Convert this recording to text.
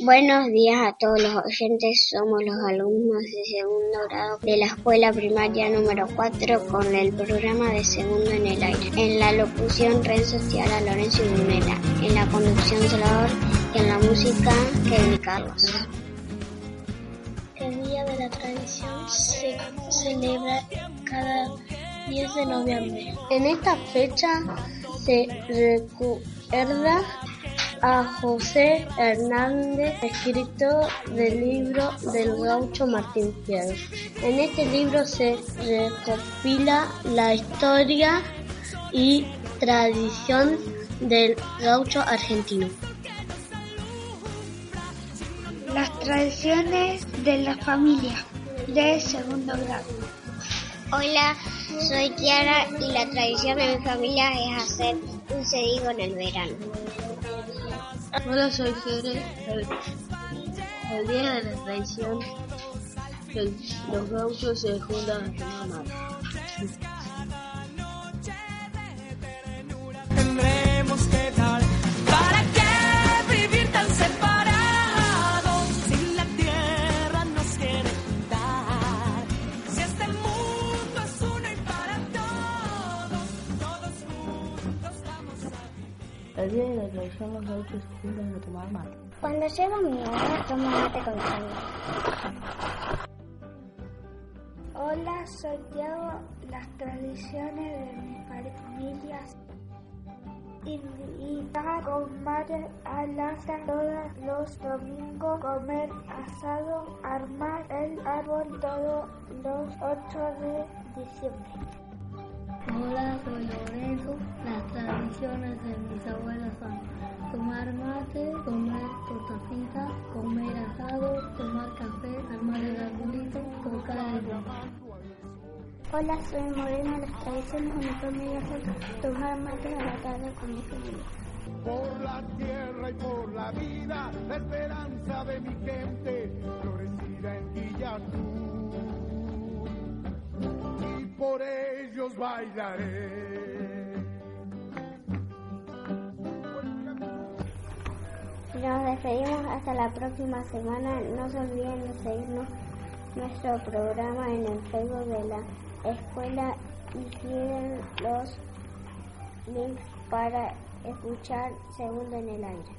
Buenos días a todos los oyentes, somos los alumnos de segundo grado de la escuela primaria número 4 con el programa de segundo en el aire. En la locución Renzo Tiara Lorenzo y Brunella, en la conducción Salvador y en la música Kevin Carlos. El Día de la Tradición se celebra cada 10 de noviembre. En esta fecha se recuerda a José Hernández, escritor del libro del gaucho Martín Fierro. En este libro se recopila la historia y tradición del gaucho argentino. Las tradiciones de la familia de segundo grado. Hola, soy Kiara y la tradición de mi familia es hacer un cedido en el verano. Hola, soy Jere. El, día de la tradición, los gauchos se juntan a tomar El día de la tradición, los gauchos se juntan a tomar mate. Cuando llego mi hora, tomo mate con sangre. Hola, soy Tiago. Las tradiciones de mi familia invitar con madre a la todos los domingos, comer asado, armar el árbol todos los 8 de diciembre. Hola, soy tradiciones de mis abuelos son tomar mate, comer torta frita, comer asado, tomar café, armar el arbolito, tocar el. Hola, soy Morena. Las tradiciones de mi familia son tomar mate a la tarde con mi familia. Por la tierra y por la vida, la esperanza de mi gente florecida en Guillatú. Y por ellos bailaré. Nos despedimos hasta la próxima semana. No se olviden de seguirnos nuestro programa en el Facebook de la escuela y siguen los links para escuchar Segundo en el Aire.